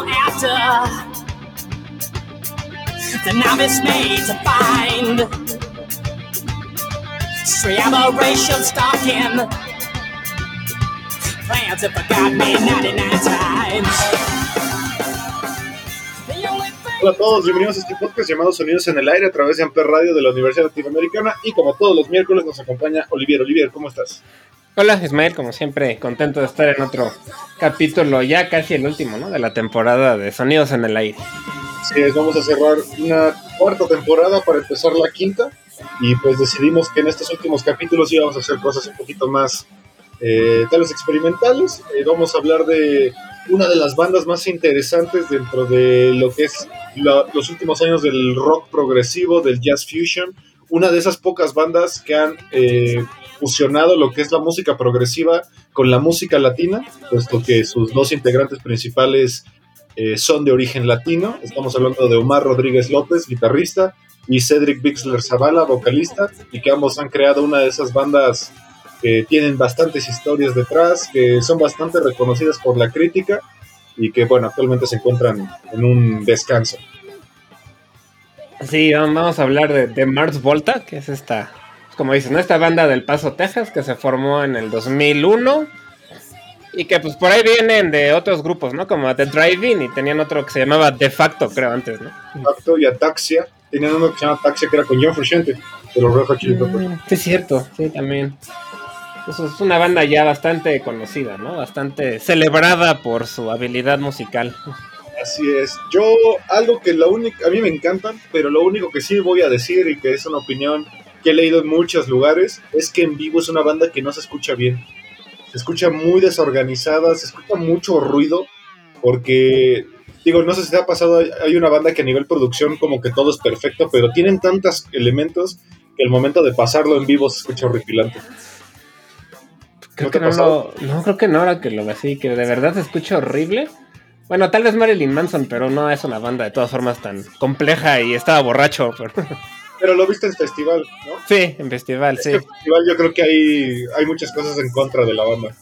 After? The novice made to find stalking Plans that forgot me 99 times Hola a todos, bienvenidos a este podcast llamado Sonidos en el Aire a través de Amper Radio de la Universidad Latinoamericana y como todos los miércoles nos acompaña Olivier. Olivier, ¿cómo estás? Hola Ismael, como siempre, contento de estar en otro capítulo, ya casi el último, ¿no? De la temporada de Sonidos en el Aire. Es, vamos a cerrar una cuarta temporada para empezar la quinta y pues decidimos que en estos últimos capítulos íbamos a hacer cosas un poquito más eh, experimentales. Eh, vamos a hablar de una de las bandas más interesantes dentro de lo que es los últimos años del rock progresivo, del jazz fusion. Una de esas pocas bandas que han eh, fusionado lo que es la música progresiva con la música latina, puesto que sus dos integrantes principales eh, son de origen latino. Estamos hablando de Omar Rodríguez López, guitarrista, y Cedric Bixler Zavala, vocalista, y que ambos han creado una de esas bandas que tienen bastantes historias detrás, que son bastante reconocidas por la crítica y que, bueno, actualmente se encuentran en un descanso. Sí, vamos a hablar de, de Mars Volta, que es esta, como dicen, esta banda del Paso, Texas, que se formó en el 2001 y que pues por ahí vienen de otros grupos, ¿no? Como The Drive-In y tenían otro que se llamaba De Facto, creo, antes, ¿no? Acto y Ataxia, tenían uno que se llama Ataxia que era con John Frusciante, de los Red Hot Chili Peppers. Mm, Sí, es cierto, sí, también. Eso es una banda ya bastante conocida, ¿no? Bastante celebrada por su habilidad musical. Así es. Yo, algo que la única, a mí me encantan, pero lo único que sí voy a decir y que es una opinión que he leído en muchos lugares, es que en vivo es una banda que no se escucha bien. Se escucha muy desorganizada, se escucha mucho ruido, porque, digo, no sé si te ha pasado, hay- una banda que a nivel producción como que todo es perfecto, pero tienen tantos elementos que el momento de pasarlo en vivo se escucha horripilante. Creo ¿No que te ha no lo, no, creo que no, ahora que lo así, que de verdad se escucha horrible. Bueno, tal vez Marilyn Manson, pero no es una banda de todas formas tan compleja y estaba borracho. Pero... Pero lo viste en festival, ¿no? Sí, en festival, sí. Este festival yo creo que hay, hay muchas cosas en contra de la banda.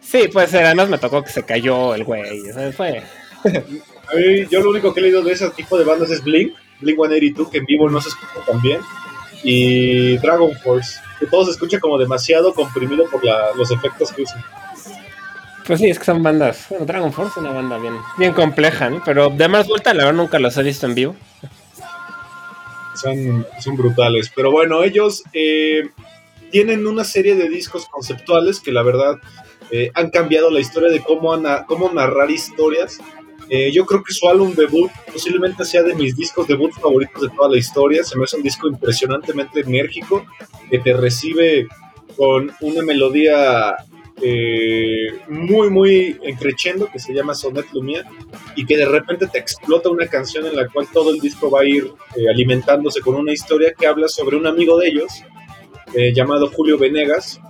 Sí, puede ser, además me tocó que se cayó el güey. sea, fue... A mí, yo lo único que he leído de ese tipo de bandas es Blink, Blink 182, que en vivo no se escucha tan bien, y Dragon Force, que todo se escucha como demasiado comprimido por la- los efectos que usan. Pues sí, es que son bandas. Bueno, Dragon Force es una banda bien, bien compleja, ¿no? Pero de más vuelta, la verdad nunca los he visto en vivo. Son, son brutales. Pero bueno, ellos eh, tienen una serie de discos conceptuales que la verdad eh, han cambiado la historia de cómo, ana- cómo narrar historias. Eh, yo creo que su álbum debut posiblemente sea de mis discos debut favoritos de toda la historia. Se me hace un disco impresionantemente enérgico que te recibe con una melodía eh, muy, muy encrechendo que se llama Sonet Lumia y que de repente te explota una canción en la cual todo el disco va a ir eh, alimentándose con una historia que habla sobre un amigo de ellos eh, llamado Julio Venegas,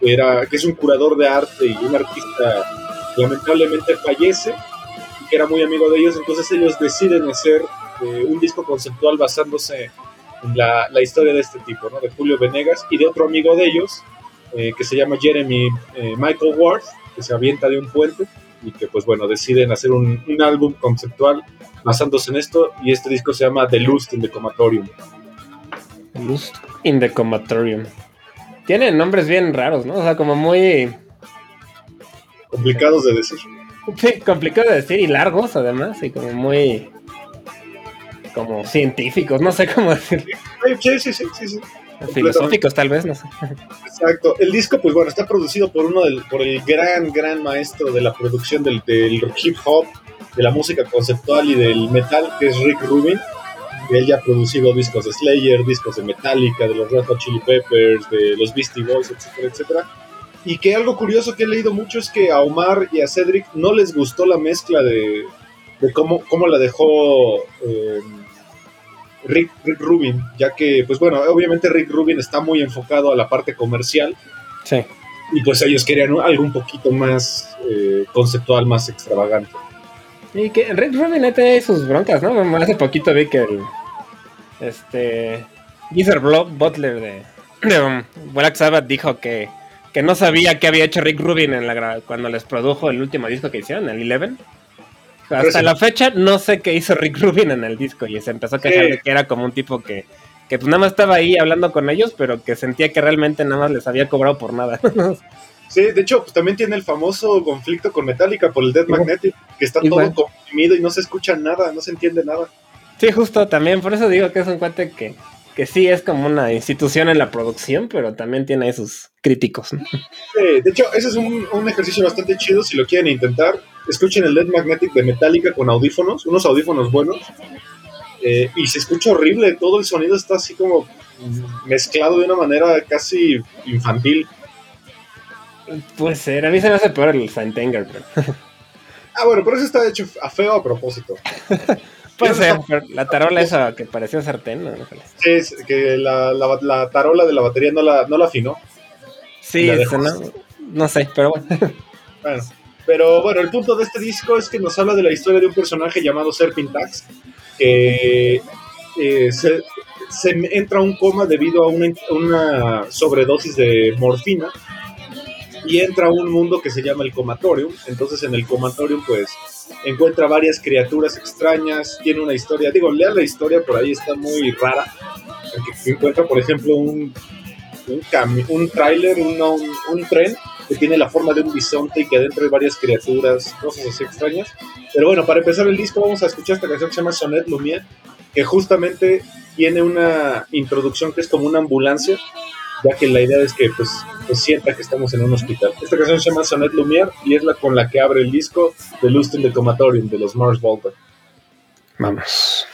que, era, que es un curador de arte y un artista que lamentablemente fallece y que era muy amigo de ellos, entonces ellos deciden hacer eh, un disco conceptual basándose en la, la historia de este tipo, ¿no? de Julio Venegas y de otro amigo de ellos eh, que se llama Jeremy eh, Michael Ward, que se avienta de un puente y que pues bueno, deciden hacer un, un álbum conceptual basándose en esto y este disco se llama The Lust in the Comatorium. Lust in the Comatorium. Tienen nombres bien raros, ¿no? O sea, como muy Complicados de decir. sí, complicado de decir y largos además, y como muy como científicos, no sé cómo decir, sí, sí, sí, sí. Filosóficos tal vez, no sé. Exacto. El disco, pues bueno, está producido por uno del, por el gran, gran maestro de la producción del, del hip hop, de la música conceptual y del metal, que es Rick Rubin. Él ya ha producido discos de Slayer, discos de Metallica, de los Red Hot Chili Peppers, de los Beastie Boys, etcétera, etcétera. Y que algo curioso que he leído mucho es que a Omar y a Cedric no les gustó la mezcla de, de cómo, cómo la dejó eh, Rick, Rick Rubin, ya que, pues bueno, obviamente Rick Rubin está muy enfocado a la parte comercial Sí. y pues ellos querían algo un poquito más eh, conceptual, más extravagante. Y que Rick Rubin ahí tiene sus broncas, ¿no? Hace poquito vi que el. Este. Geezer Butler de, de um, Black Sabbath dijo que, que no sabía qué había hecho Rick Rubin en la cuando les produjo el último disco que hicieron, el Eleven. Hasta sí. la fecha no sé qué hizo Rick Rubin en el disco y se empezó a quejar Sí. de que era como un tipo que, que pues nada más estaba ahí hablando con ellos, pero que sentía que realmente nada más les había cobrado por nada. Sí, de hecho, pues también tiene el famoso conflicto con Metallica por el Dead. Magnetic, que está Igual. todo comprimido y no se escucha nada, no se entiende nada. Sí, justo también, por eso digo que es un cuate que, que sí es como una institución en la producción, pero también tiene ahí sus críticos. ¿no? Sí, de hecho, ese es un, un ejercicio bastante chido si lo quieren intentar. Escuchen el Dead Magnetic de Metallica con audífonos, unos audífonos buenos. eh, y se escucha horrible, todo el sonido está así como mezclado de una manera casi infantil. Puede ser, a mí se me hace peor el Saint-Anger, pero Ah, bueno, pero eso está hecho a feo a propósito. puede ser, pero la tarola esa que pareció sartén, ¿no? Sí, es que la, la- la tarola de la batería no la, no la afinó. Sí, eso no, no sé, pero bueno. Bueno, pero bueno, el punto de este disco es que nos habla de la historia de un personaje llamado Serpintax, que eh, se, entra a un coma debido a una, una sobredosis de morfina y entra a un mundo que se llama el comatorium. Entonces en el comatorium pues encuentra varias criaturas extrañas, tiene una historia, digo, lea la historia, por ahí está muy rara, encuentra por ejemplo un, un, un tráiler, un, un, tren que tiene la forma de un bisonte y que adentro hay varias criaturas, cosas así extrañas. Pero bueno, para empezar el disco vamos a escuchar esta canción que se llama Sonnet Lumière, que justamente tiene una introducción que es como una ambulancia, ya que la idea es que pues, pues sienta que estamos en un hospital. Esta canción se llama Sonnet Lumière y es la con la que abre el disco de Lust in the Comatorium de los Mars Volta. Vamos.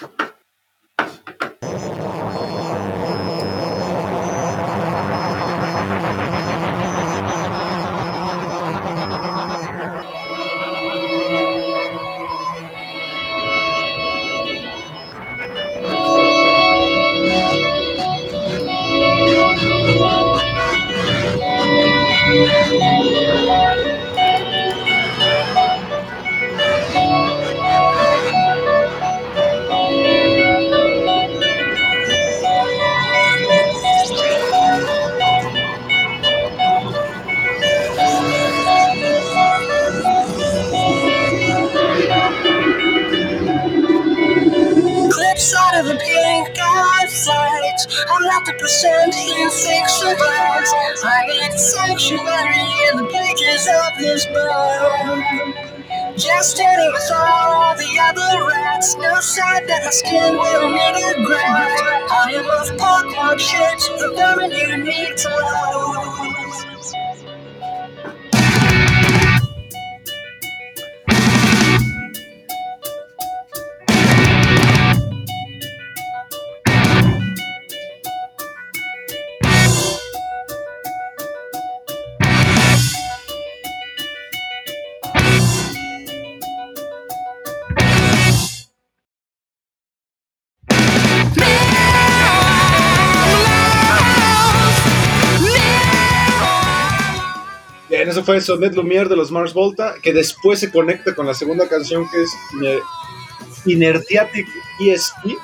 I'm not the percent in fiction bites. I get sanctuary in the pages of this book. Just standing with all the other rats. No sign that my skin will need a. I am of pockmarked shit, the vermin you need to lose. Fue Sonnet Lumière de los Mars Volta, que después se conecta con la segunda canción que es Ine- Inertiatic ESP.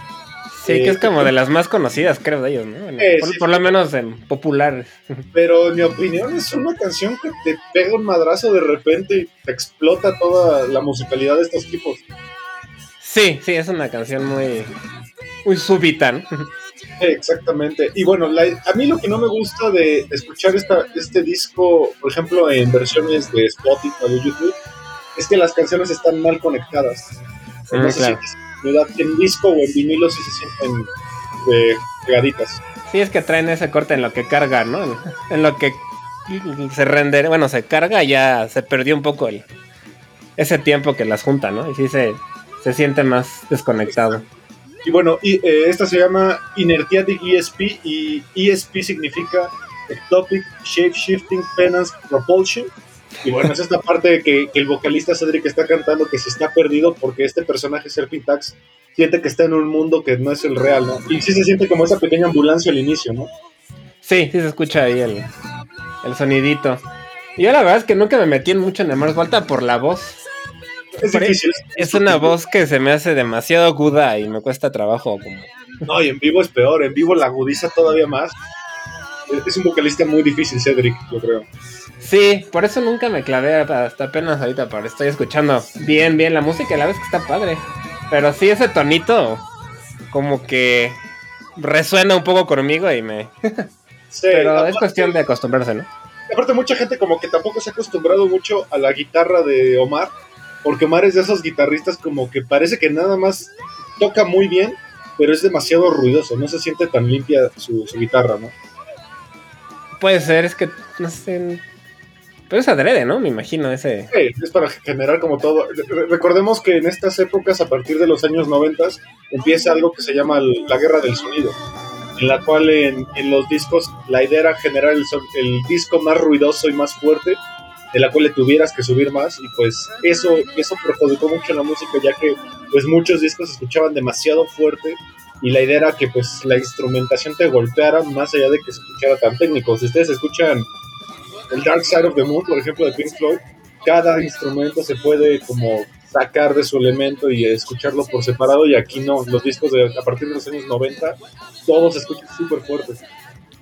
Sí, que es como de las más conocidas, creo, de ellos, ¿no? Eh, por, sí, por sí. lo menos en popular. Pero en mi opinión es una canción que te pega un madrazo de repente y te explota toda la musicalidad de estos tipos. Sí, sí, es una canción muy, muy súbita, ¿no? Exactamente. Y bueno, la- a mí lo que no me gusta de, escuchar esta, este disco, por ejemplo, en versiones de Spotify o de YouTube, es que las canciones están mal conectadas. Ah, No sé claro. si ¿verdad? en disco o en vinilo sí se sienten eh, pegaditas. Sí, es que traen ese corte en lo que carga, ¿no? En, en lo que se render, bueno, se carga, ya se perdió un poco el ese tiempo que las junta, ¿no? Y sí se, se siente más desconectado. Y bueno, y, eh, esta se llama Inertiatic ESP y ESP significa Ectopic Shape Shifting Penance Propulsion. Y bueno, es esta parte que, que el vocalista Cedric está cantando que se está perdido porque este personaje Serpentax siente que está en un mundo que no es el real, ¿no? Y sí se siente como esa pequeña ambulancia al inicio, ¿no? Sí, sí se escucha ahí el, el sonidito. Yo la verdad es que nunca me metí en mucho en Mars Volta por la voz. Es difícil. Es una voz que se me hace demasiado aguda y me cuesta trabajo como... No, y en vivo es peor, en vivo la agudiza todavía más. Es- un vocalista muy difícil, Cedric, yo creo. Sí, por eso nunca me clavé hasta apenas ahorita, pero estoy escuchando bien, bien la música la vez que está padre. Pero sí, ese tonito como que resuena un poco conmigo y me... Sí, Pero es cuestión de acostumbrarse, ¿no? Aparte, mucha gente como que tampoco se ha acostumbrado mucho a la guitarra de Omar, porque Omar es de esos guitarristas como que parece que nada más toca muy bien, pero es demasiado ruidoso, no se siente tan limpia su, su guitarra, ¿no? Puede ser, es que no sé... Pero es adrede, ¿no? Me imagino ese... Sí, es para generar como todo. Re- Recordemos que en estas épocas, a partir de los años 90, empieza algo que se llama la guerra del sonido, en la cual en, en los discos la idea era generar el disco más ruidoso y más fuerte, de la cual le tuvieras que subir más, y pues eso, eso perjudicó mucho la música, ya que pues muchos discos se escuchaban demasiado fuerte, y la idea era que pues la instrumentación te golpeara más allá de que se escuchara tan técnico. Si ustedes escuchan el Dark Side of the Moon, por ejemplo, de Pink Floyd, cada instrumento se puede como sacar de su elemento y escucharlo por separado y aquí no, los discos de, a partir de los años 90 todos se escuchan súper fuertes.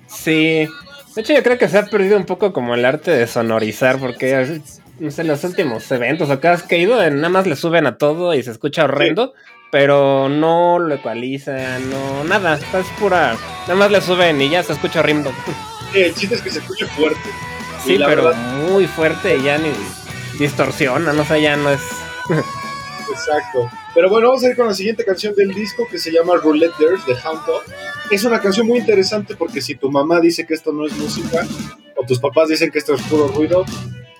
Sí. De hecho, yo creo que se ha perdido un poco como el arte de sonorizar, porque no sé, los últimos eventos o cada vez que he ido, nada más le suben a todo y se escucha horrendo, pero no lo ecualizan, no, nada, es pura, nada más le suben y ya se escucha horrendo. Eh, el chiste es que se escuche fuerte. Sí, pero verdad- muy fuerte y ya ni distorsiona, no sé, ya no es... Exacto. Pero bueno, vamos a ir con la siguiente canción del disco que se llama Roulette de Hound Dog. Es una canción muy interesante porque si tu mamá dice que esto no es música, o tus papás dicen que esto es puro ruido,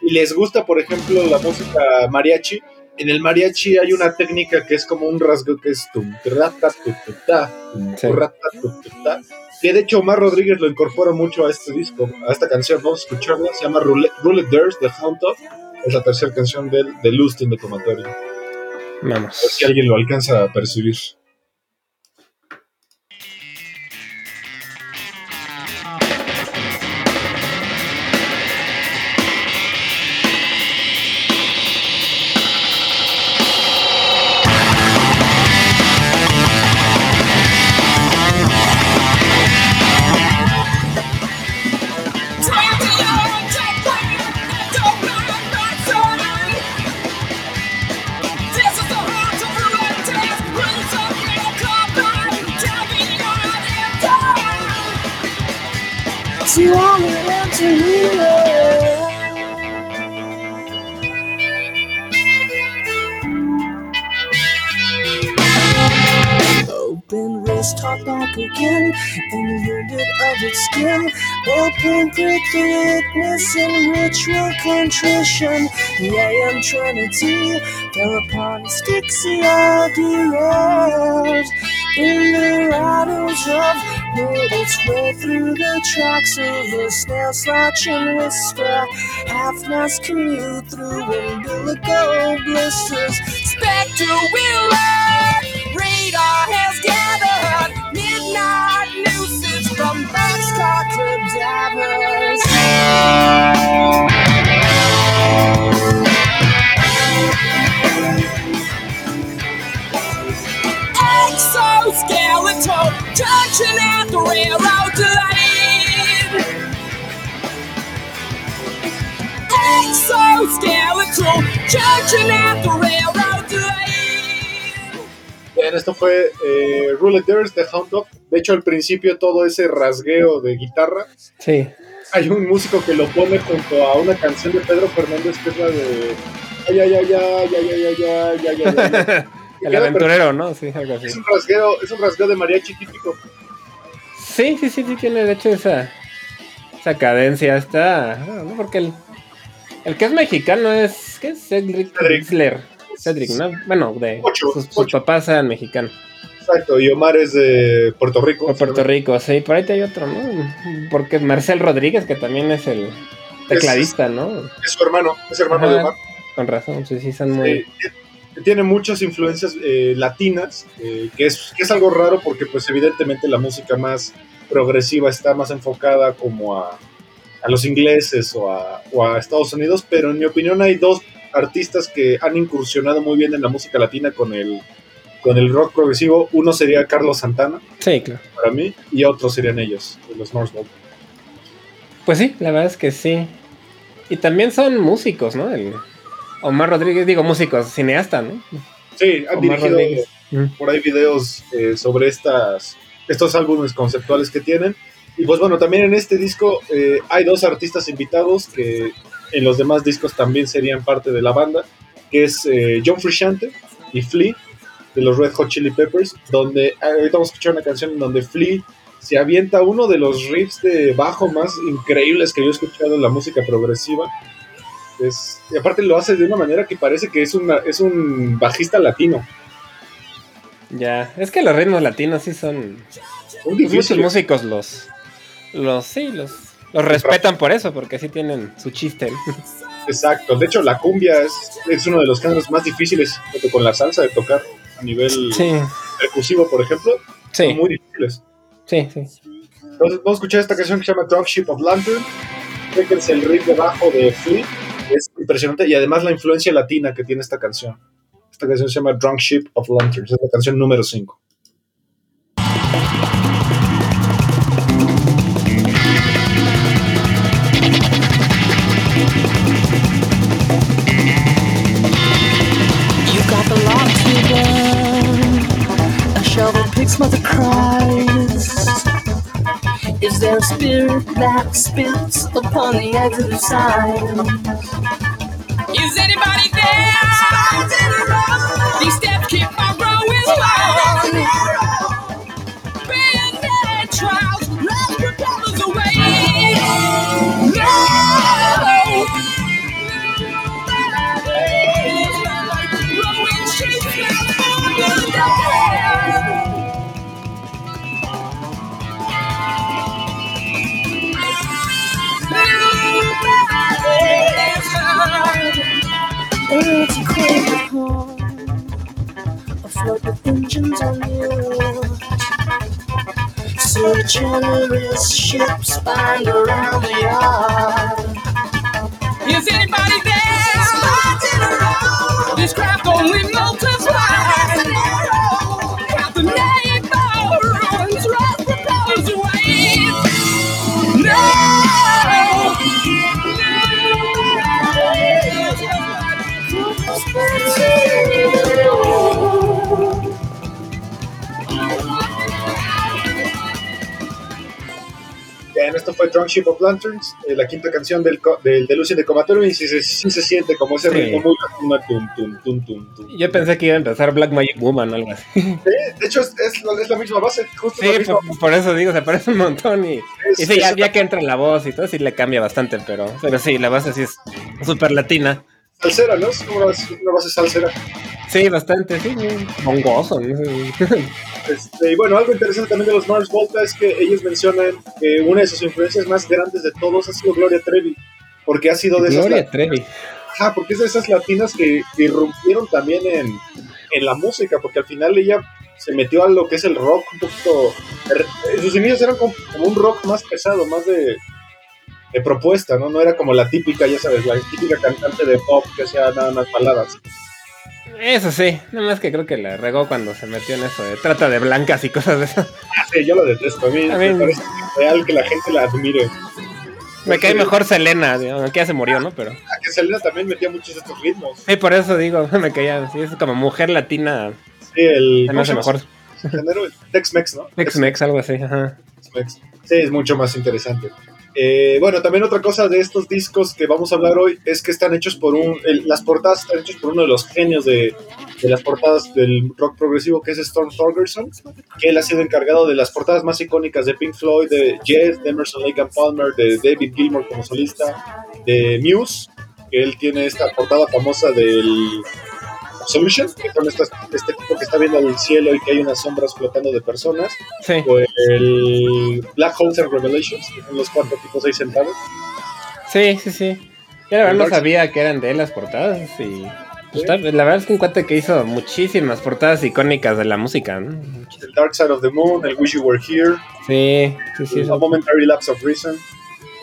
y les gusta, por ejemplo, la música mariachi, en el mariachi hay una técnica que es como un rasgo que es tum, rata, tu, tu, ta, tum, Sí. rata, tu, tu, ta, que de hecho Omar Rodríguez lo incorpora mucho a este disco, a esta canción. Vamos a escucharla, se llama Roulette, Dares de Hound. Es la tercera canción del, de Lustin de Tomatorio. A ver Vamos. si alguien lo alcanza a percibir. Its skin. Open break and ritual contrition. The AM Trinity fell upon asphyxiadeas in the rattles of made its way through the tracks of a snail slouching whisper. Half mast canoe through umbilical blisters. Spectre will. Radar has gathered midnight nooses from boxcar cadavers. Exoskeletal touching at the railroad line. Exoskeletal touching at the railroad. Bien, esto fue eh, de Hound Dog. De hecho, al principio todo ese rasgueo de guitarra, Sí. hay un músico que lo pone junto a una canción de Pedro Fernández que es la de... Ay, ay, ay, ay, ay, ay, ay, ay, ay, ay, El aventurero, ¿no? Sí, algo así. Es un rasgueo, es un rasgueo de mariachi típico. Sí, sí, sí, sí, tiene de hecho esa, esa cadencia. Está. Porque el, el que es mexicano es. ¿Qué es? Cedric Cedric. Cedric, ¿no? Bueno, de Ocho, sus, papás eran mexicanos. Exacto, y Omar es de Puerto Rico. Por Puerto Rico, sí, por ahí te hay otro, ¿no? Porque Marcel Rodríguez, que también es el tecladista, ¿no? Es su hermano, es hermano Ajá. de Omar. Con razón, sí, sí, son muy... Tiene muchas influencias eh, latinas, eh, que, es, que es algo raro porque pues evidentemente la música más progresiva está más enfocada como a, a los ingleses o a, o a Estados Unidos, pero en mi opinión hay dos artistas que han incursionado muy bien en la música latina con el, con el rock progresivo. Uno sería Carlos Santana, Sí, claro. para mí, y otro serían ellos, los North Pole. Pues sí, la verdad es que sí. Y también son músicos, ¿no? El Omar Rodríguez, digo músicos, cineasta, ¿no? Sí, han Omar dirigido Rodríguez. Mm. por ahí videos eh, sobre estas, estos álbumes conceptuales que tienen. Y pues bueno, también en este disco eh, hay dos artistas invitados que en los demás discos también serían parte de la banda, que es eh, John Frusciante y Flea de los Red Hot Chili Peppers, donde ah, ahorita vamos a escuchar una canción en donde Flea se avienta uno de los riffs de bajo más increíbles que yo he escuchado en la música progresiva. Es, y aparte lo hace de una manera que parece que es, una, es un bajista latino. Ya, es que los ritmos latinos sí son... Muchos músicos los... Los, sí, los... Los respetan por eso, porque sí tienen su chiste. Exacto. De hecho, la cumbia es, es uno de los géneros más difíciles junto con la salsa de tocar a nivel Sí, percusivo, por ejemplo. Son sí, muy difíciles. sí, sí. Entonces, vamos a escuchar esta canción que se llama Drunk Ship of Lantern. Creo que es el riff de bajo de Flea. Es impresionante. Y además la influencia latina que tiene esta canción. Esta canción se llama Drunk Ship of Lanterns. Es la canción número 5. Mother cries. Is there a spirit that spits upon the exit sign? Is anybody there? These steps keep afloat with engines on yours. So generous ships bind around the yard. Is anybody there? Drunk Ship of Lanterns, eh, la quinta canción del, del Delusion de Comatero. Y sí, se- se siente como ese Sí. ritmo muy tum, tum, tum. Yo pensé que iba a empezar Black Magic Woman o algo así. Sí, de hecho, es, es la, es la misma base. Justo Sí, la misma por, por eso digo, se parece un montón y, Es- y sí, ya, ya que entra en la voz y todo, sí le cambia bastante, pero, pero sí, la base sí es súper latina. Salsera, ¿no? Es una base, una base salsera. Sí, bastante, sí, bongoso. Este, y bueno, algo interesante también de los Mars Volta es que ellos mencionan que una de sus influencias más grandes de todos ha sido Gloria Trevi. Porque ha sido de esas, Gloria Trevi. Ajá, porque es de esas latinas que, que irrumpieron también en, en la música, porque al final ella se metió a lo que es el rock un poquito... En sus inicios eran como, como un rock más pesado, más de, de propuesta, ¿no? No era como la típica, ya sabes, la típica cantante de pop que hacía nada más baladas. Eso sí, nada más que creo que la regó cuando se metió en eso de trata de blancas y cosas de eso. Ah, sí, yo lo detesto. A mí, A me mí- parece real que la gente la admire. Me cae mejor Selena, aunque ya se murió, ¿no? Pero A que Selena también metía muchos de estos ritmos. sí, por eso digo, me caía, sí, es como mujer latina, Sí, el. se me hace ¿cómo se mejor. Tex-Mex, ¿no? Tex-Mex, algo así, ajá. Tex-Mex. Sí, es mucho más interesante. Eh, bueno, también otra cosa de estos discos que vamos a hablar hoy es que están hechos por un. las portadas están hechas por uno de los genios de, de las portadas del rock progresivo, que es Storm Thorgerson, que él ha sido encargado de las portadas más icónicas de Pink Floyd, de Jet, de Emerson Lake and Palmer, de David Gilmour como solista, de Muse, que él tiene esta portada famosa del Absolution, que son estas, este tipo que está viendo el cielo y que hay unas sombras flotando de personas, Sí. o el Black Holes and Revelations, que son los cuatro tipos ahí sentados. Sí, sí, sí. Yo la verdad no sabía que eran de él las portadas y... pues, la verdad es que un cuate que hizo muchísimas portadas icónicas de la música, ¿no? El Dark Side of the Moon, el Wish You Were Here, Sí, sí, A Momentary Lapse of Reason.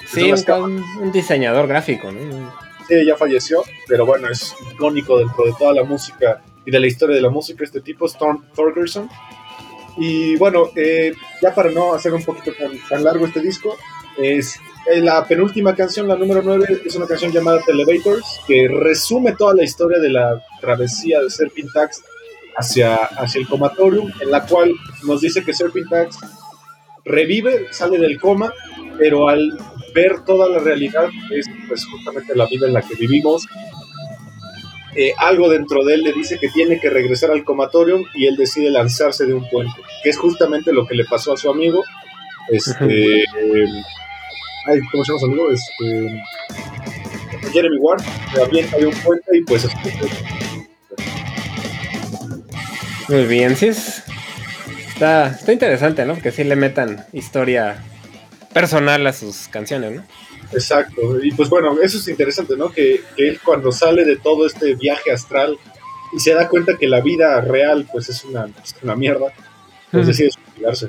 Sí, un- un diseñador gráfico, ¿no? Sí, ya falleció, pero bueno, es icónico dentro de toda la música y de la historia de la música este tipo, Storm Thorgerson. Y bueno, eh, ya para no hacer un poquito tan, tan largo este disco, es eh, la penúltima canción, la número 9, es una canción llamada Televators, que resume toda la historia de la travesía de Serpintax hacia, hacia el comatorium, en la cual nos dice que Serpintax revive, sale del coma, pero al ver toda la realidad, es pues justamente la vida en la que vivimos, eh, algo dentro de él le dice que tiene que regresar al comatorium y él decide lanzarse de un puente, que es justamente lo que le pasó a su amigo, este, eh, ay, ¿cómo se llama su amigo? Este, Jeremy Ward, se avienta de un puente y pues Muy bien, sí es... Está, está interesante, ¿no? Que sí le metan historia personal a sus canciones, ¿no? Exacto, y pues bueno, eso es interesante, ¿no? Que, que él cuando sale de todo este viaje astral y se da cuenta que la vida real pues es una, es una mierda, pues Ujú. decide suicidarse.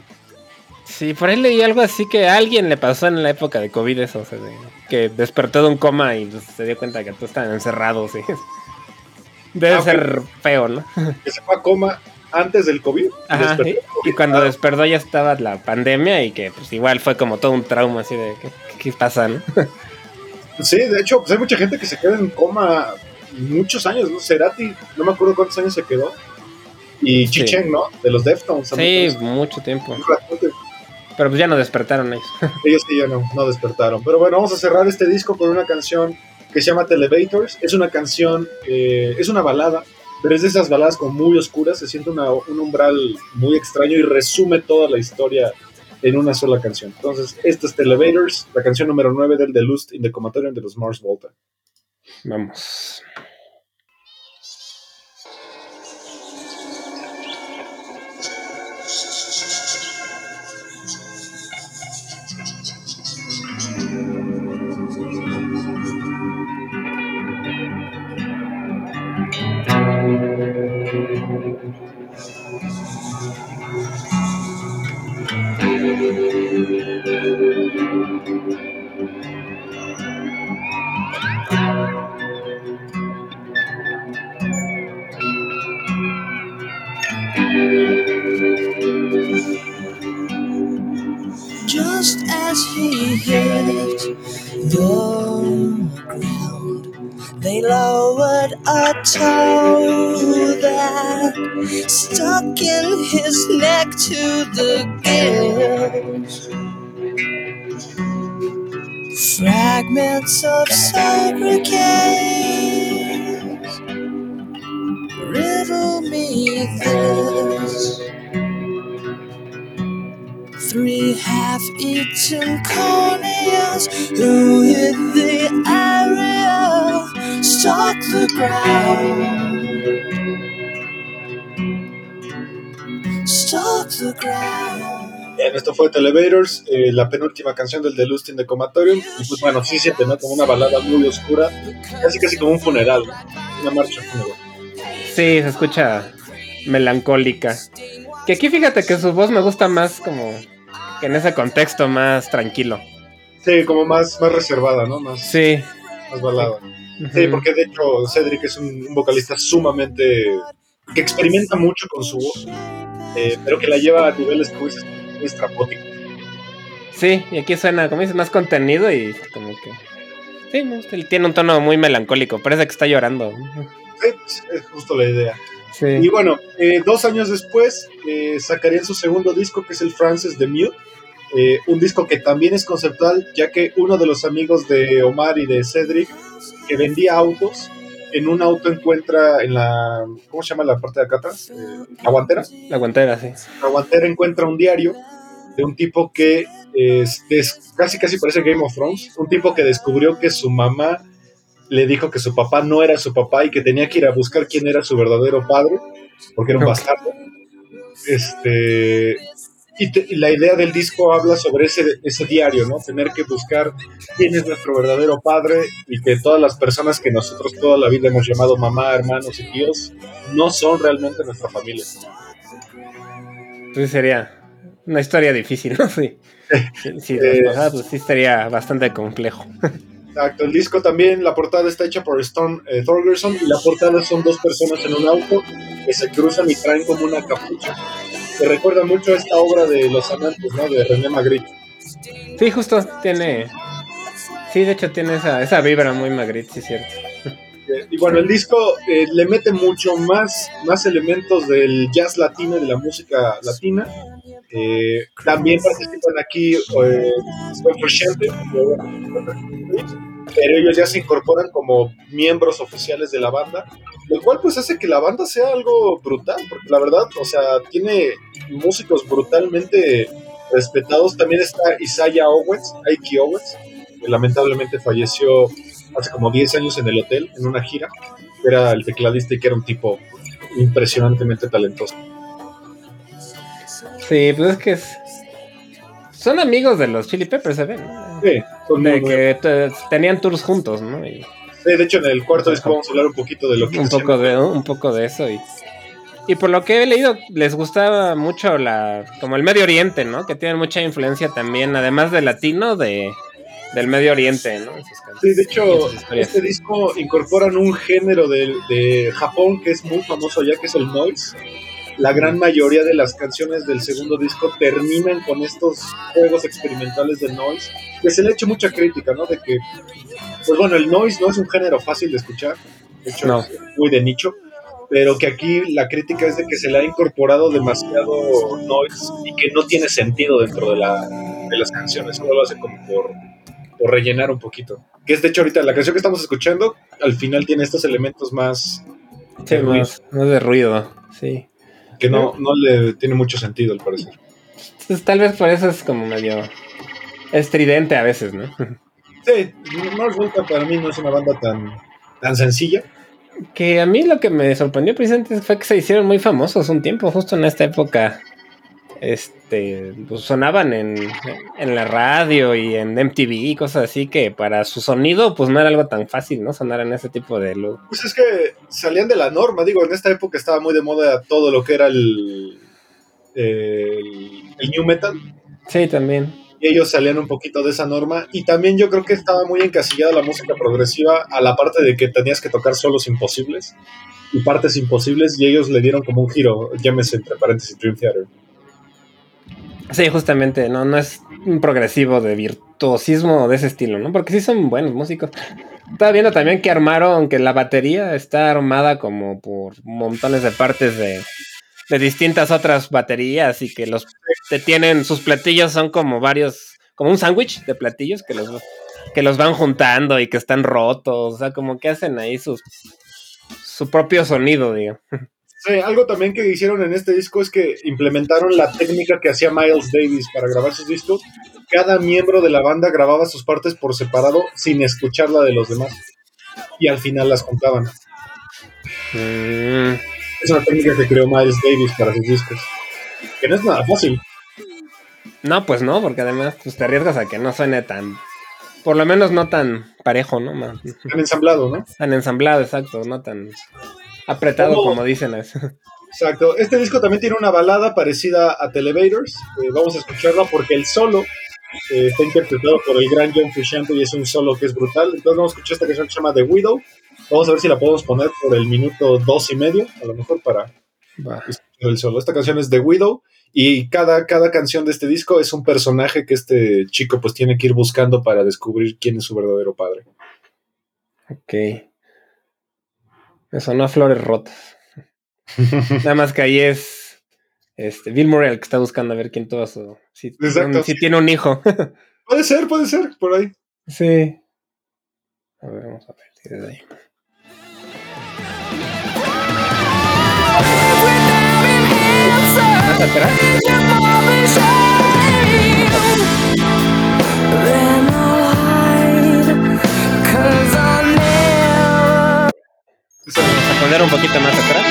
Sí, por ahí leí algo así que a alguien le pasó en la época de COVID eso, o sea, de- que despertó de un coma y pues, se dio cuenta que todos estaban encerrados, sí. Debe Ah, ser feo, ¿no? Que se fue a coma antes del COVID. y Ajá, y, y cuando despertó ya estaba la pandemia y que pues igual fue como todo un trauma así de qué, qué pasa, ¿no? Sí, de hecho, pues hay mucha gente que se queda en coma muchos años, ¿no? Cerati, no me acuerdo cuántos años se quedó. Y Sí. Chichen, ¿no? De los Deftones. Sí, mucho tiempo. Pero pues ya no despertaron ellos. Ellos sí ya no, no despertaron. Pero bueno, vamos a cerrar este disco con una canción que se llama Televators. Es una canción, eh, es una balada, pero es de esas baladas como muy oscuras. Se siente un umbral muy extraño y resume toda la historia en una sola canción. Entonces, esto es Televators, la canción número 9 del The Lust in the Comatorium de los Mars Volta. Vamos. Toe that stuck in his neck to Bien, esto fue Televators, eh, la penúltima canción del The Lust in the Comatorium. Y pues bueno, sí siente, ¿no? Como una balada muy oscura, casi casi como un funeral, ¿no? Una marcha fúnebre. Sí, se escucha melancólica. Que aquí fíjate que su voz me gusta más como que en ese contexto más tranquilo. Sí, como más, más reservada, ¿no? Más, Sí. más balada. Sí, Ujú. porque de hecho Cedric es un, un vocalista sumamente. que experimenta mucho con su voz, eh, pero que la lleva a niveles dices, muy. Sí, y aquí suena, como dices, más contenido y como que. Sí, él tiene un tono muy melancólico, parece que está llorando. Es, es justo la idea. Sí. Y bueno, eh, dos años después eh, sacarían su segundo disco, que es el Francis the Mute. eh, un disco que también es conceptual, ya que uno de los amigos de Omar y de Cedric, que vendía autos, en un auto encuentra en la. ¿Cómo se llama la parte de acá atrás? Eh, la guantera. La guantera, sí. La guantera encuentra un diario de un tipo que es, es- casi casi parece Game of Thrones, un tipo que descubrió que su mamá le dijo que su papá no era su papá y que tenía que ir a buscar quién era su verdadero padre, porque era un bastardo. Este, y, te- y la idea del disco habla sobre ese, ese diario, ¿no? Tener que buscar quién es nuestro verdadero padre y que todas las personas que nosotros toda la vida hemos llamado mamá, hermanos y tíos no son realmente nuestra familia. Pues sería una historia difícil, ¿no? Sí. Sí, Eh, pasada, pues sí sería bastante complejo. Exacto, el disco también, la portada está hecha por Storm eh, Thorgerson y la portada son dos personas en un auto que se cruzan y traen como una capucha. Que recuerda mucho a esta obra de Los Amantes, ¿no? De René Magritte. Sí, justo, tiene. Sí, de hecho tiene esa, esa vibra muy Magritte, sí, cierto. Eh, Y bueno, el disco eh, le mete mucho más, más elementos del jazz latino y de la música latina. Eh, también participan aquí eh, pero ellos ya se incorporan como miembros oficiales de la banda, lo cual pues hace que la banda sea algo brutal, porque la verdad, o sea, tiene músicos brutalmente respetados. También está Isaiah Owens, Ike Owens, que lamentablemente falleció hace como 10 años en el hotel, en una gira. Era el tecladista y que era un tipo impresionantemente talentoso. Sí, pues es que es. Son amigos de los Chili Peppers, se ven. ¿no? Sí, De muy- que te- tenían tours juntos, ¿no? Y Sí, de hecho, en el cuarto disco vamos a hablar un poquito de lo que un poco de un poco de eso y y por lo que he leído les gustaba mucho la como el Medio Oriente, ¿no? Que tienen mucha influencia también, además de latino, de del Medio Oriente, ¿no? Sí, de hecho, este disco incorporan un género de, de Japón que es muy famoso allá, que es el noise. La gran mayoría de las canciones del segundo disco terminan con estos juegos experimentales de noise, que se le ha hecho mucha crítica, ¿no? De que, pues bueno, el noise no es un género fácil de escuchar, de hecho No. es muy de nicho, pero que aquí la crítica es de que se le ha incorporado demasiado noise y que no tiene sentido dentro de, la, de las canciones, solo lo hace como por, por rellenar un poquito. Que es de hecho ahorita la canción que estamos escuchando, al final tiene estos elementos más Sí, más, más de ruido, sí. Que no, no le tiene mucho sentido al parecer. Entonces, tal vez por eso es como medio estridente a veces, ¿no? Sí, Mars Volta para mí no es una banda tan, tan sencilla. Que a mí lo que me sorprendió precisamente fue que se hicieron muy famosos un tiempo, justo en esta época. Este, pues sonaban en, en la radio y en MTV y cosas así que para su sonido pues no era algo tan fácil, ¿no? Sonar en ese tipo de luz. Pues es que salían de la norma, digo, en esta época estaba muy de moda todo lo que era el, el, el new metal. Sí, también. y ellos salían un poquito de esa norma y también yo creo que estaba muy encasillada la música progresiva a la parte de que tenías que tocar solos imposibles y partes imposibles y ellos le dieron como un giro, llámese entre paréntesis Dream Theater. Sí, justamente, no, no es un progresivo de virtuosismo de ese estilo, ¿no? Porque sí son buenos músicos. Estaba viendo también que armaron, que la batería está armada como por montones de partes de, de distintas otras baterías y que los te tienen, sus platillos son como varios, como un sándwich de platillos que los, que los van juntando y que están rotos, o sea, como que hacen ahí sus, su propio sonido, digo. Sí, algo también que hicieron en este disco es que implementaron la técnica que hacía Miles Davis para grabar sus discos. Cada miembro de la banda grababa sus partes por separado sin escuchar la de los demás. Y al final las juntaban. Mm, Es una técnica que creó Miles Davis para sus discos. Que no es nada fácil. No, pues no, porque además pues, te arriesgas a que no suene tan, por lo menos no tan parejo, ¿no? Han ensamblado, ¿no? Tan ensamblado, exacto, no tan apretado como dicen. Exacto. Este disco también tiene una balada parecida a Televators. Eh, vamos a escucharla porque el solo eh, está interpretado por el gran John Frusciante y es un solo que es brutal. Entonces vamos a escuchar esta canción que se llama The Widow. Vamos a ver si la podemos poner por el minuto dos y medio, a lo mejor para escuchar el solo. Esta canción es The Widow y cada, cada canción de este disco es un personaje que este chico pues tiene que ir buscando para descubrir quién es su verdadero padre. Ok. Me sonó a flores rotas. Nada más que ahí es este, Bill Murray el que está buscando a ver quién tuvo su. Si, Exacto. si tiene un hijo. Puede ser, puede ser, por ahí. sí. A ver, vamos a ver. si desde ahí. ¿Más atrás? Poner un poquito más atrás.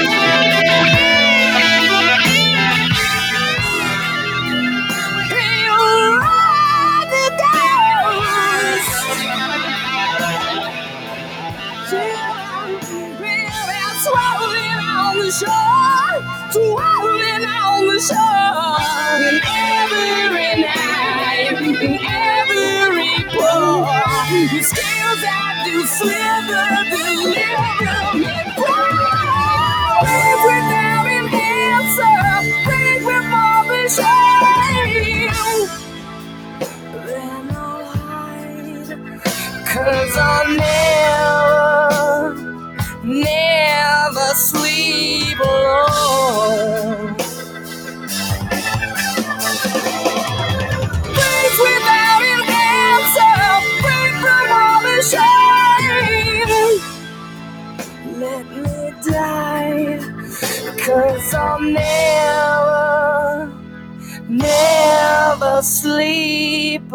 Swirling on the shore, and every night, and every pore, the scales that you slither, deliver me without an answer. Then I'll hide, cause I'm. Cause I'll never, never sleep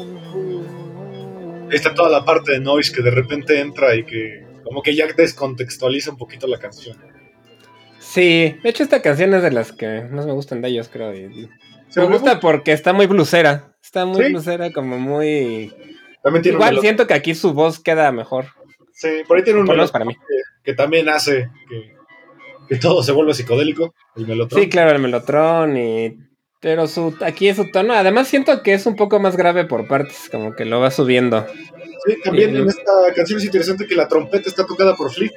alone. Está toda la parte de noise que de repente entra y que como que ya descontextualiza un poquito la canción. Sí, de hecho esta canción es de las que más me gustan de ellos, creo. y- y- Se me gusta porque está muy blusera. Está muy Sí. blusera, como muy... También tiene un Igual siento que aquí su voz queda mejor. Sí, por ahí tiene un para mí. que, que también hace que, que todo se vuelva psicodélico. El melotron. Sí, claro, el melotron y... Pero su, aquí es su tono. Además siento que es un poco más grave por partes, como que lo va subiendo. Sí, también en esta canción es interesante que la trompeta está tocada por Flea.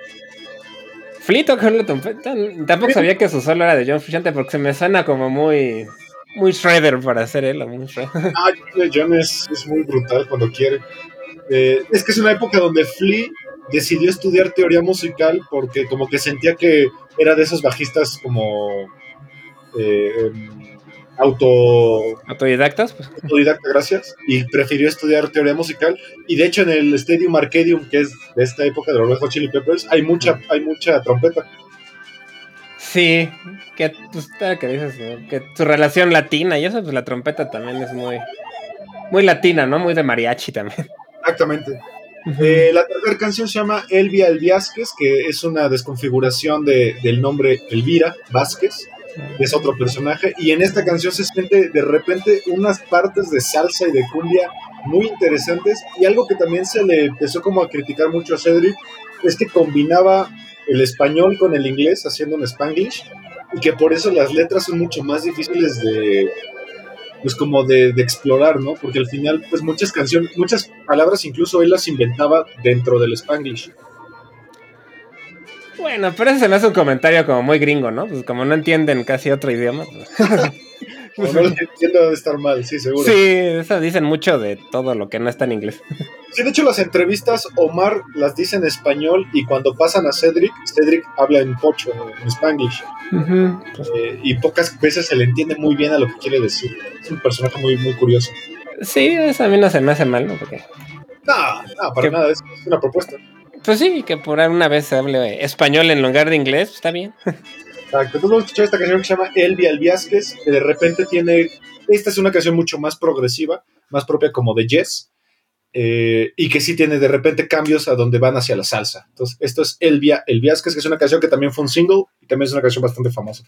Flea tocó la trompeta. Tampoco sabía que su solo era de John Frusciante porque se me suena como muy... Muy Shredder para hacer él, muy Shredder. Ah, John es, es muy brutal cuando quiere. Eh, es que es una época donde Flea decidió estudiar teoría musical porque como que sentía que era de esos bajistas como eh, em, auto Autodidactas, pues. autodidacta, gracias, y prefirió estudiar teoría musical. Y de hecho en el Stadium Arcadium, que es de esta época de los Hot Chili Peppers, hay mucha, hay mucha trompeta. Sí, que pues, que dices, ¿no? que su relación latina y eso, pues la trompeta también es muy, muy latina, ¿no? Muy de mariachi también. Exactamente. Eh, la tercera canción se llama Elvia Elviásquez, que es una desconfiguración de- del nombre Elvira Vázquez, que es otro personaje, y en esta canción se siente de repente unas partes de salsa y de cumbia muy interesantes, y algo que también se le empezó como a criticar mucho a Cedric, es que combinaba el español con el inglés haciendo un spanglish, y que por eso las letras son mucho más difíciles de, pues como de, de explorar, ¿no? Porque al final, pues muchas canciones, muchas palabras incluso él las inventaba dentro del Spanglish. Bueno, pero ese se me hace un comentario como muy gringo, ¿no? Pues como no entienden casi otro idioma. pues- no lo entiendo debe estar mal, sí, seguro. sí, Sí. eso dicen mucho de todo lo que no está en inglés. de hecho las entrevistas Omar las dice en español y cuando pasan a Cedric, Cedric habla en pocho, en Spanglish. Eh, y pocas veces se le entiende muy bien a lo que quiere decir. Es un personaje muy, muy curioso. sí, eso a mí no se me hace mal, ¿no? Porque, No, no, para nada, es, es una propuesta. pues sí, que por una vez se hable español en lugar de inglés, pues, está bien. Exacto. Entonces vamos a escuchar esta canción que se llama Elvia Albiasquez, que de repente tiene. Esta es una canción mucho más progresiva, más propia como de Jess, eh, y que sí tiene de repente cambios a donde van hacia la salsa. Entonces, esto es Elvia Elviasquez, que es una canción que también fue un single y también es una canción bastante famosa.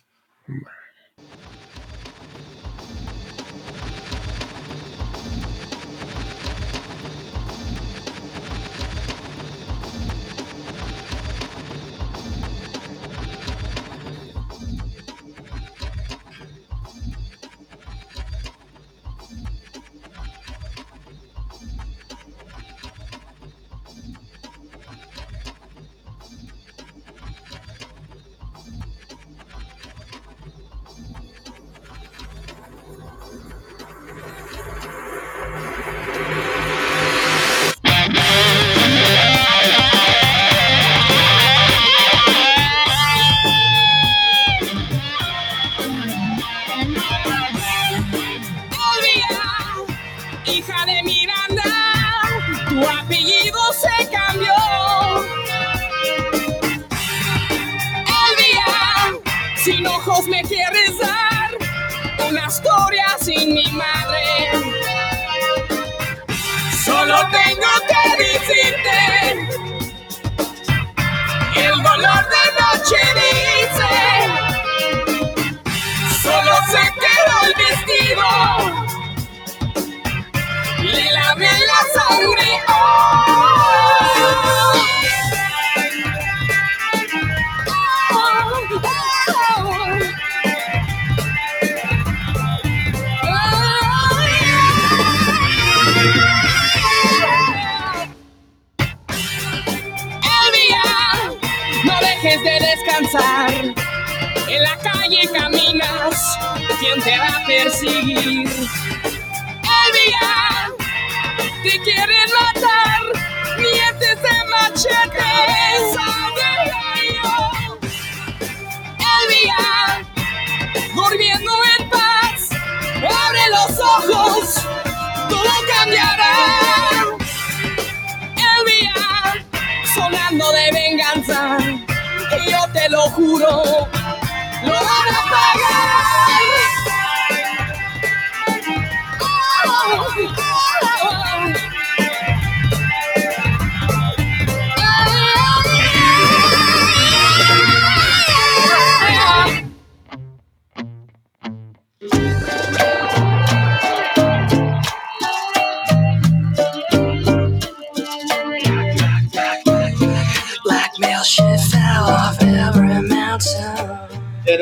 Te lo juro,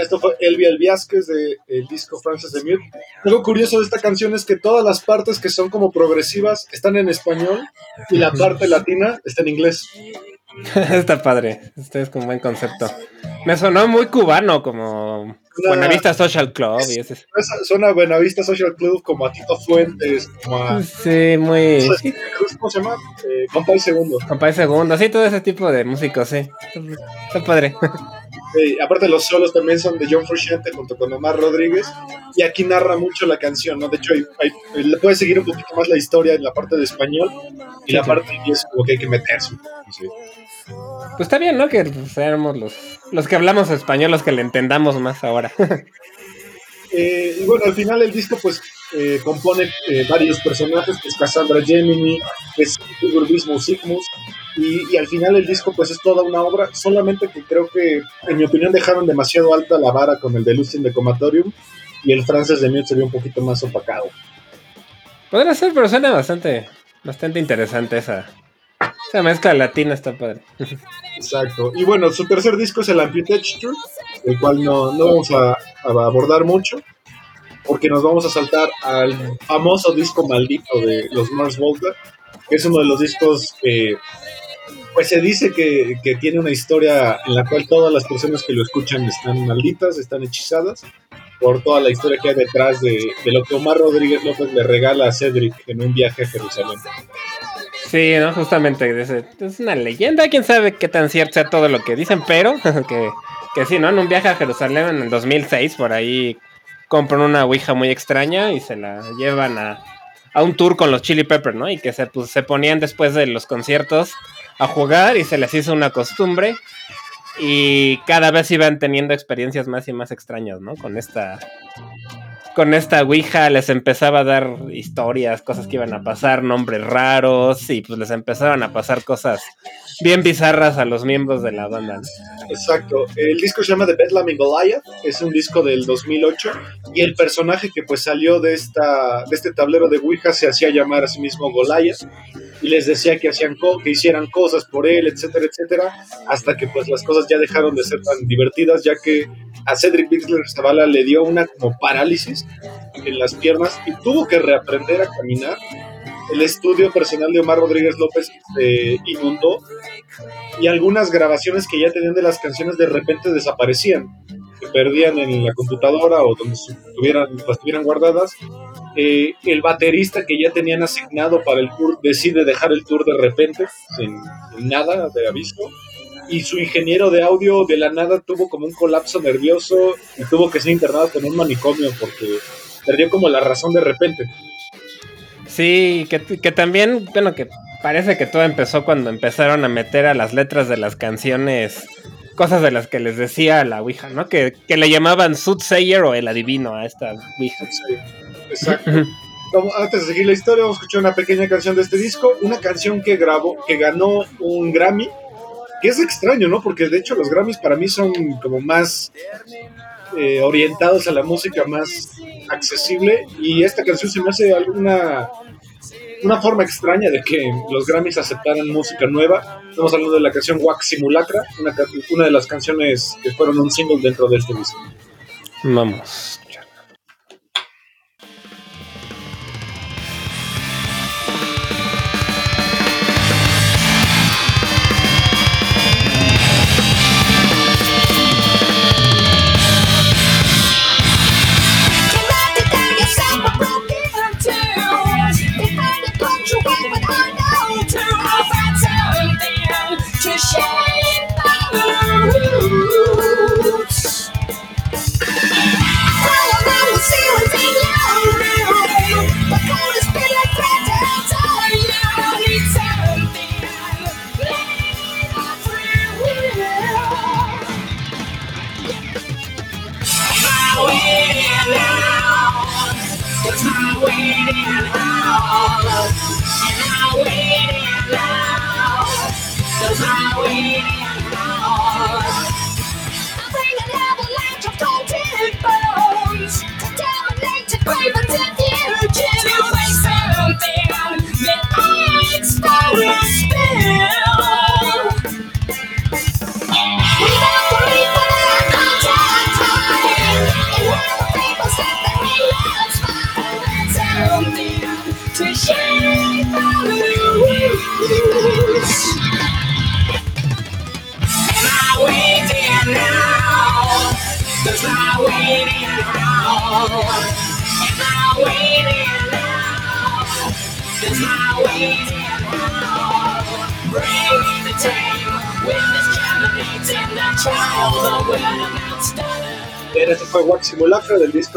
esto fue Elvia Elviásquez del disco Frances de Mute. Algo curioso de esta canción es que todas las partes que son como progresivas están en español y la parte latina está en inglés. Está padre. Este es como un buen concepto. Me sonó muy cubano, como Una- Buenavista Social Club y ese. Suena- Buenavista Social Club como a Tito Fuentes, como a... Sí, muy. ¿Cómo se llama? Eh, Compay Segundo. Compay Segundo, sí, todo ese tipo de músicos, sí. Está padre. Eh, aparte los solos también son de John Frusciante junto con Omar Rodríguez y aquí narra mucho la canción, ¿no? De hecho, hay- hay- le puedes seguir un poquito más la historia en la parte de español y la parte es como que hay que meterse. Sí. Pues está bien, ¿no? Que seamos los, los que hablamos español, los que le entendamos más ahora. Eh, y bueno, al final el disco pues eh, compone eh, varios personajes, que es Cassandra Gemini, que es Igor Bismo Sigmus, y, y al final el disco pues es toda una obra, solamente que creo que en mi opinión dejaron demasiado alta la vara con el de Lucien de Comatorium y el Frances de Mute se vio un poquito más opacado. Podría ser, pero suena bastante, bastante interesante esa, esa mezcla latina, está padre. Exacto. Y bueno, su tercer disco es el Amputexture, el cual no, no vamos a, a abordar mucho, porque nos vamos a saltar al famoso disco maldito de los Mars Volta, que es uno de los discos que, pues se dice que, que tiene una historia en la cual todas las personas que lo escuchan están malditas, están hechizadas, por toda la historia que hay detrás de, lo que Omar Rodríguez López le regala a Cedric en un viaje a Jerusalén. Sí, ¿no? Justamente, es una leyenda, quién sabe qué tan cierto sea todo lo que dicen, pero que, que sí, ¿no? En un viaje a Jerusalén en el 2006, por ahí compran una Ouija muy extraña y se la llevan a, a un tour con los Chili Peppers, ¿no? Y que se, pues, se ponían después de los conciertos a jugar y se les hizo una costumbre y cada vez iban teniendo experiencias más y más extrañas, ¿no? Con esta con esta Ouija les empezaba a dar historias, cosas que iban a pasar, nombres raros, y pues les empezaban a pasar cosas bien bizarras a los miembros de la banda. Exacto. El disco se llama The Bedlam in Goliath, es un disco del 2008 y el personaje que pues salió de esta de este tablero de Ouija se hacía llamar a sí mismo Goliath y les decía que hacían co- que hicieran cosas por él, etcétera, etcétera, hasta que pues las cosas ya dejaron de ser tan divertidas ya que a Cedric Bixler Zavala le dio una como parálisis en las piernas y tuvo que reaprender a caminar. El estudio personal de Omar Rodríguez López se inundó y algunas grabaciones que ya tenían de las canciones de repente desaparecían, se perdían en la computadora o donde tuvieran, las tuvieran guardadas. Eh, el baterista que ya tenían asignado para el tour decide dejar el tour de repente, sin, sin nada de aviso. Y su ingeniero de audio de la nada tuvo como un colapso nervioso y tuvo que ser internado con un manicomio porque perdió como la razón de repente. Sí, que, que también, bueno, que parece que todo empezó cuando empezaron a meter a las letras de las canciones cosas de las que les decía la Ouija, ¿no? Que, que le llamaban Soothsayer o el adivino a esta Ouija. Sí, exacto. Como- antes de seguir la historia, vamos a escuchar una pequeña canción de este disco, una canción que grabó, que ganó un Grammy, que es extraño, ¿no? Porque de hecho los Grammys para mí son como más eh, orientados a la música más accesible y esta canción se me hace alguna una forma extraña de que los Grammys aceptaran música nueva. Estamos hablando de la canción Wax Simulacra, una, una de las canciones que fueron un single dentro de este disco. Vamos.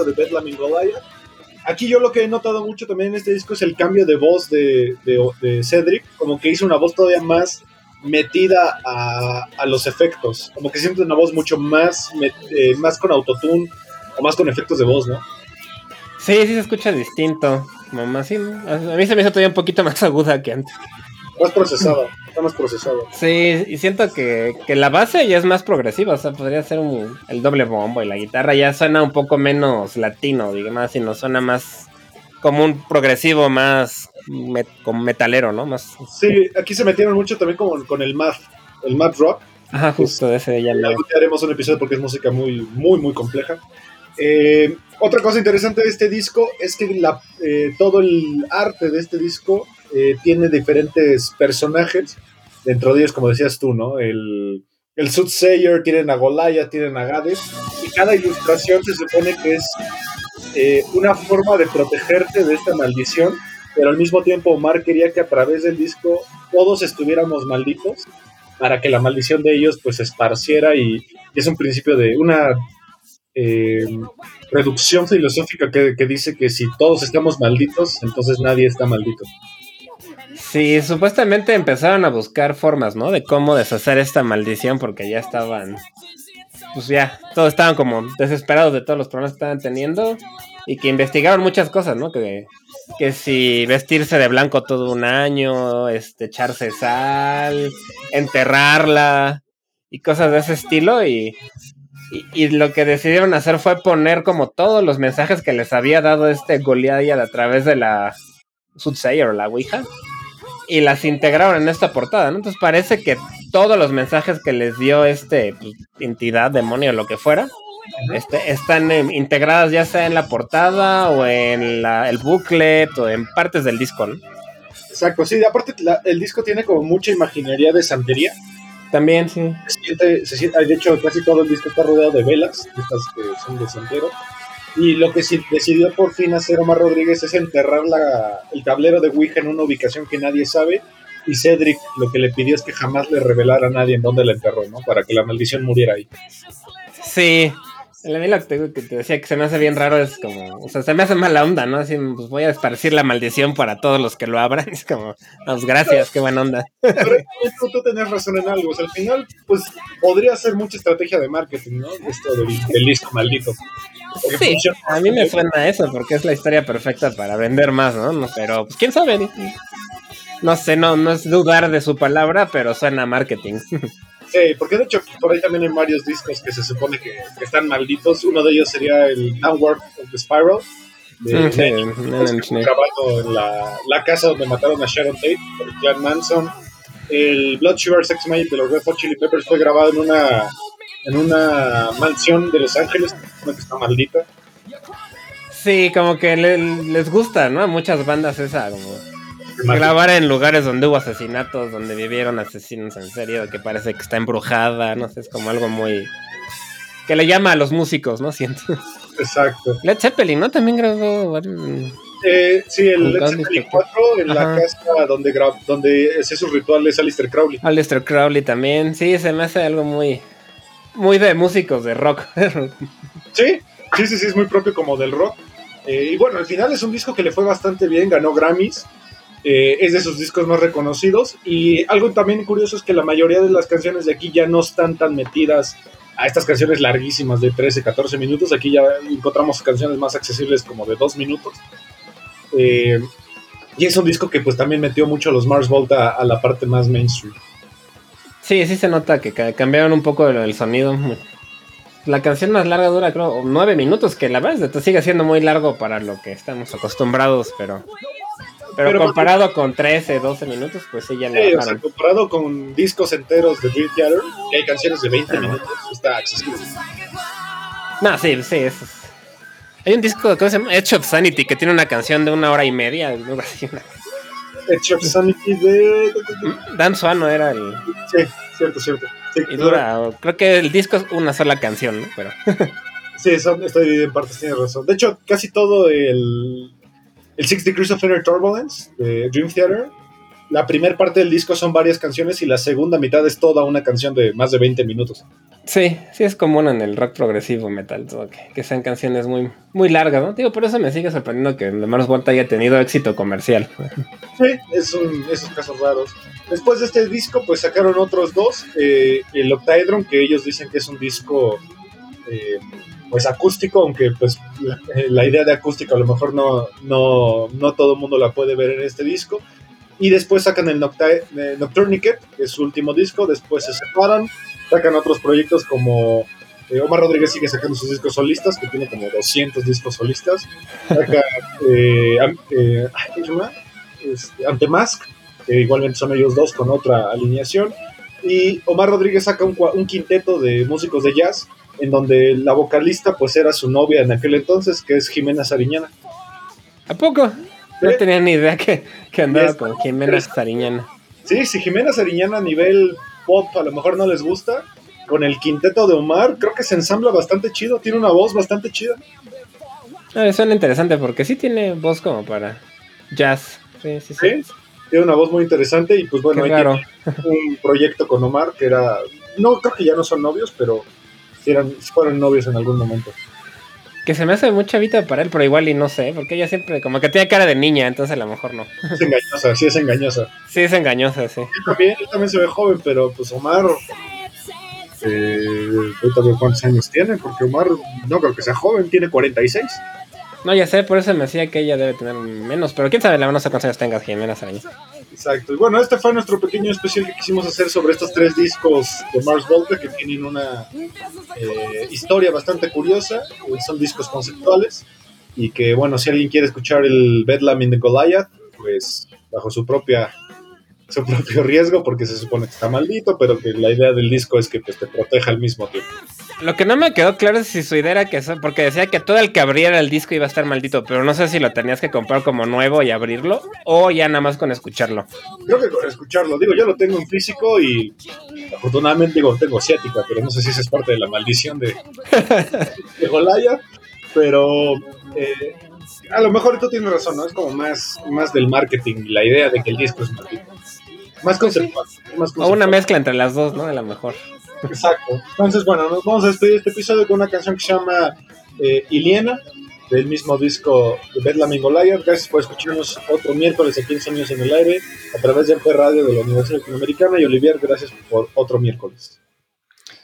De Bedlam in Goliath. Aquí yo lo que he notado mucho también en este disco es el cambio de voz de, de- Cedric, como que hizo una voz todavía más metida a, a los efectos, como que siente una voz mucho más, eh, más con autotune o más con efectos de voz, ¿no? Sí, sí se escucha distinto. Más, sí. A mí se me hizo todavía un poquito más aguda que antes. Más procesada, está más procesada. Sí, y siento que, que la base ya es más progresiva, o sea, podría ser un- el doble bombo y la guitarra ya suena un poco menos latino, digamos, y no suena más como un progresivo más met- como metalero, ¿no? Más, Sí, aquí se metieron mucho también con, con el math, el math rock. ajá, justo de ese ya día haremos un episodio porque es música muy, muy, muy compleja. Eh, otra cosa interesante de este disco es que la, eh, todo el arte de este disco eh, tiene diferentes personajes. Dentro de ellos, como decías tú, ¿no? El, el Soothsayer, tienen a Goliath, tienen a Gades. Y cada ilustración se supone que es eh, una forma de protegerte de esta maldición. Pero al mismo tiempo, Omar quería que a través del disco todos estuviéramos malditos para que la maldición de ellos pues se esparciera y, es un principio de una eh, reducción filosófica que dice que si todos estamos malditos, entonces nadie está maldito. Sí, supuestamente empezaron a buscar formas, ¿no? De cómo deshacer esta maldición porque ya estaban, pues ya, todos estaban como desesperados de todos los problemas que estaban teniendo y que investigaron muchas cosas, ¿no? Que, que si vestirse de blanco todo un año, este, echarse sal, enterrarla y cosas de ese estilo y, y, lo que decidieron hacer fue poner como todos los mensajes que les había dado este Goliath a través de la Soothsayer o la Ouija y las integraron en esta portada, ¿no? Entonces parece que todos los mensajes que les dio este pues, entidad, demonio, lo que fuera, este, están integradas ya sea en la portada o en la, el booklet o en partes del disco, ¿no? Exacto, sí, aparte la- el disco tiene como mucha imaginería de santería. También, sí. Se siente, se siente- de hecho, casi todo el disco está rodeado de velas, estas que son de santero. Y lo que decidió por fin hacer Omar Rodríguez es enterrar la- el tablero de Ouija en una ubicación que nadie sabe. Y Cedric lo que le pidió es que jamás le revelara a nadie en dónde la enterró, ¿no? Para que la maldición muriera ahí. Sí. A mí lo que te, que te decía que se me hace bien raro es como, o sea, se me hace mala onda, ¿no? Así, pues voy a esparcir la maldición para todos los que lo abran. Es como, pues gracias, qué buena onda. Pero tú, tú tenés razón en algo. O sea, al final, pues podría ser mucha estrategia de marketing, ¿no? Esto del, del disco maldito. Porque Sí, funciona a mí me suena eso porque es la historia perfecta para vender más, ¿no? Pero, pues, quién sabe. ¿no? No sé, no, no es dudar de su palabra, pero suena a marketing. Sí, porque de hecho por ahí también hay varios discos que se supone que, que están malditos. Uno de ellos sería el Downward of the Spiral. De, Mm, sí, grabado en la, la casa donde mataron a Sharon Tate por el clan Manson. El Blood Sugar Sex Magic de los Red Hot Chili Peppers fue grabado en una en una mansión de Los Ángeles, una que está maldita. Sí, como que le- les gusta, ¿no? A muchas bandas esa, como. Grabar en lugares donde hubo asesinatos, donde vivieron asesinos en serio, que parece que está embrujada, no sé, es como algo muy... que le llama a los músicos, ¿no? Siento. Exacto. Led Zeppelin, ¿no? También grabó... Eh, sí, el Led Zeppelin que- 4 en la Ajá. casa donde, donde hace sus rituales Alistair Crowley. Aleister Crowley también, sí, se me hace algo muy... muy de músicos de rock. Sí, sí, sí, sí, es muy propio como del rock. Eh, y bueno, al final es un disco que le fue bastante bien, ganó Grammys. Eh, es de sus discos más reconocidos. Y algo también curioso es que la mayoría de las canciones de aquí ya no están tan metidas a estas canciones larguísimas de 13, 14 minutos. Aquí ya encontramos canciones más accesibles como de 2 minutos. Eh, y es un disco que pues también metió mucho a los Mars Volta a la parte más mainstream. Sí, sí se nota que ca- cambiaron un poco el, sonido. La canción más larga dura, creo, nueve minutos, que la verdad sigue siendo muy largo para lo que estamos acostumbrados, pero. Pero, Pero comparado con 13, 12 minutos, pues sí, ya le Sí, o sea, comparado con discos enteros de Dream Theater, que hay canciones de 20 minutos, está accesible. No, sí, sí, eso es- Hay un disco, ¿cómo se llama? Edge of Sanity, que tiene una canción de una hora y media. una- Edge of Sanity de... Dan Suano era el. Sí, cierto, cierto. Sí, Y dura, creo que el disco es una sola canción, ¿no? Pero. Sí, está dividido en partes, tienes razón. De hecho, casi todo el, el Six Degrees of Inner Turbulence de Dream Theater, la primera parte del disco son varias canciones y la segunda mitad es toda una canción de más de 20 minutos. Sí, sí es común en el rock progresivo metal, todo, que, que sean canciones muy, muy largas, ¿no? Digo, por eso me sigue sorprendiendo que Mars Volta haya tenido éxito comercial. Sí, es un, esos casos raros. Después de este disco, pues sacaron otros dos. eh, el Octaedron, que ellos dicen que es un disco eh, pues acústico, aunque pues la, eh, idea de acústico a lo mejor no, no, no todo el mundo la puede ver en este disco. Y después sacan el Nocta eh, Nocturnicate, que es su último disco. Después se separan, sacan otros proyectos como eh, Omar Rodríguez sigue sacando sus discos solistas, que tiene como 200 discos solistas. Saca eh, eh. Este, Antemask, que igualmente son ellos dos con otra alineación. Y Omar Rodríguez saca un, un quinteto de músicos de jazz, en donde la vocalista pues era su novia en aquel entonces, que es Jimena Sariñana. ¿A poco? No tenía ni idea que, que andaba con Jimena Sariñana. Sí, si Jimena Sariñana a nivel pop a lo mejor no les gusta, con el quinteto de Omar creo que se ensambla bastante chido, tiene una voz bastante chida. Ah, suena interesante porque sí tiene voz como para jazz. Sí, sí, sí. Sí, tiene una voz muy interesante y pues bueno, ahí tiene un proyecto con Omar que era, no creo que ya no son novios, pero eran, fueron novios en algún momento. Que se me hace mucha vida para él, pero igual y no sé, porque ella siempre como que tiene cara de niña, entonces a lo mejor no. Es engañosa, sí es engañosa. Sí, es engañosa, sí. Él también, él también se ve joven, pero pues Omar, eh, ahorita veo cuántos años tiene, porque Omar no creo que sea joven, tiene 46. No, ya sé, por eso me decía que ella debe tener menos, pero quién sabe, la no sé cuántos años tenga Jimena Sariñana. Exacto. Y bueno, este fue nuestro pequeño especial que quisimos hacer sobre estos tres discos de Mars Volta que tienen una eh, historia bastante curiosa. eh, Son discos conceptuales. Y que, bueno, si alguien quiere escuchar el Bedlam in the Goliath, pues bajo su propia su propio riesgo, porque se supone que está maldito, pero que la idea del disco es que pues, te proteja al mismo tiempo. Lo que no me quedó claro es si su idea era que eso, porque decía que todo el que abriera el disco iba a estar maldito, pero no sé si lo tenías que comprar como nuevo y abrirlo, o ya nada más con escucharlo. Creo que con escucharlo, digo, yo lo tengo en físico y afortunadamente digo, tengo ciática, pero no sé si esa es parte de la maldición de, de Goliath, pero eh, a lo mejor tú tienes razón, ¿no? Es como más, más del marketing y la idea de que el disco es maldito. Más conceptual. Más O conceptual. una mezcla entre las dos, ¿no? A lo mejor. Exacto. Entonces, bueno, nos vamos a despedir este episodio con una canción que se llama eh, Iliena, del mismo disco de Bedlam in Goliath. Gracias por escucharnos otro miércoles aquí en Sonidos en el Aire, a través de MP Radio de la Universidad Latinoamericana. Y Olivier, gracias por otro miércoles.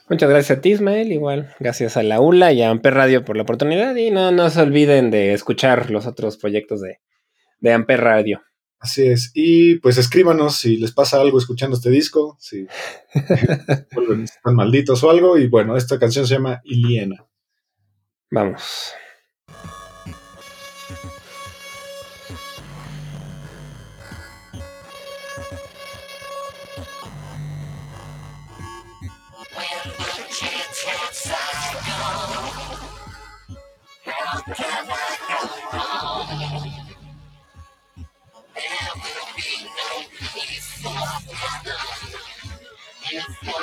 Muchas gracias a ti, Ismael. Igual, gracias a la ULA y a Amper Radio por la oportunidad. Y no, no se olviden de escuchar los otros proyectos de, de Amper Radio. Así es. Y pues escríbanos si les pasa algo escuchando este disco, si vuelven, están malditos o algo. Y bueno, esta canción se llama Iliena. Vamos. Yeah.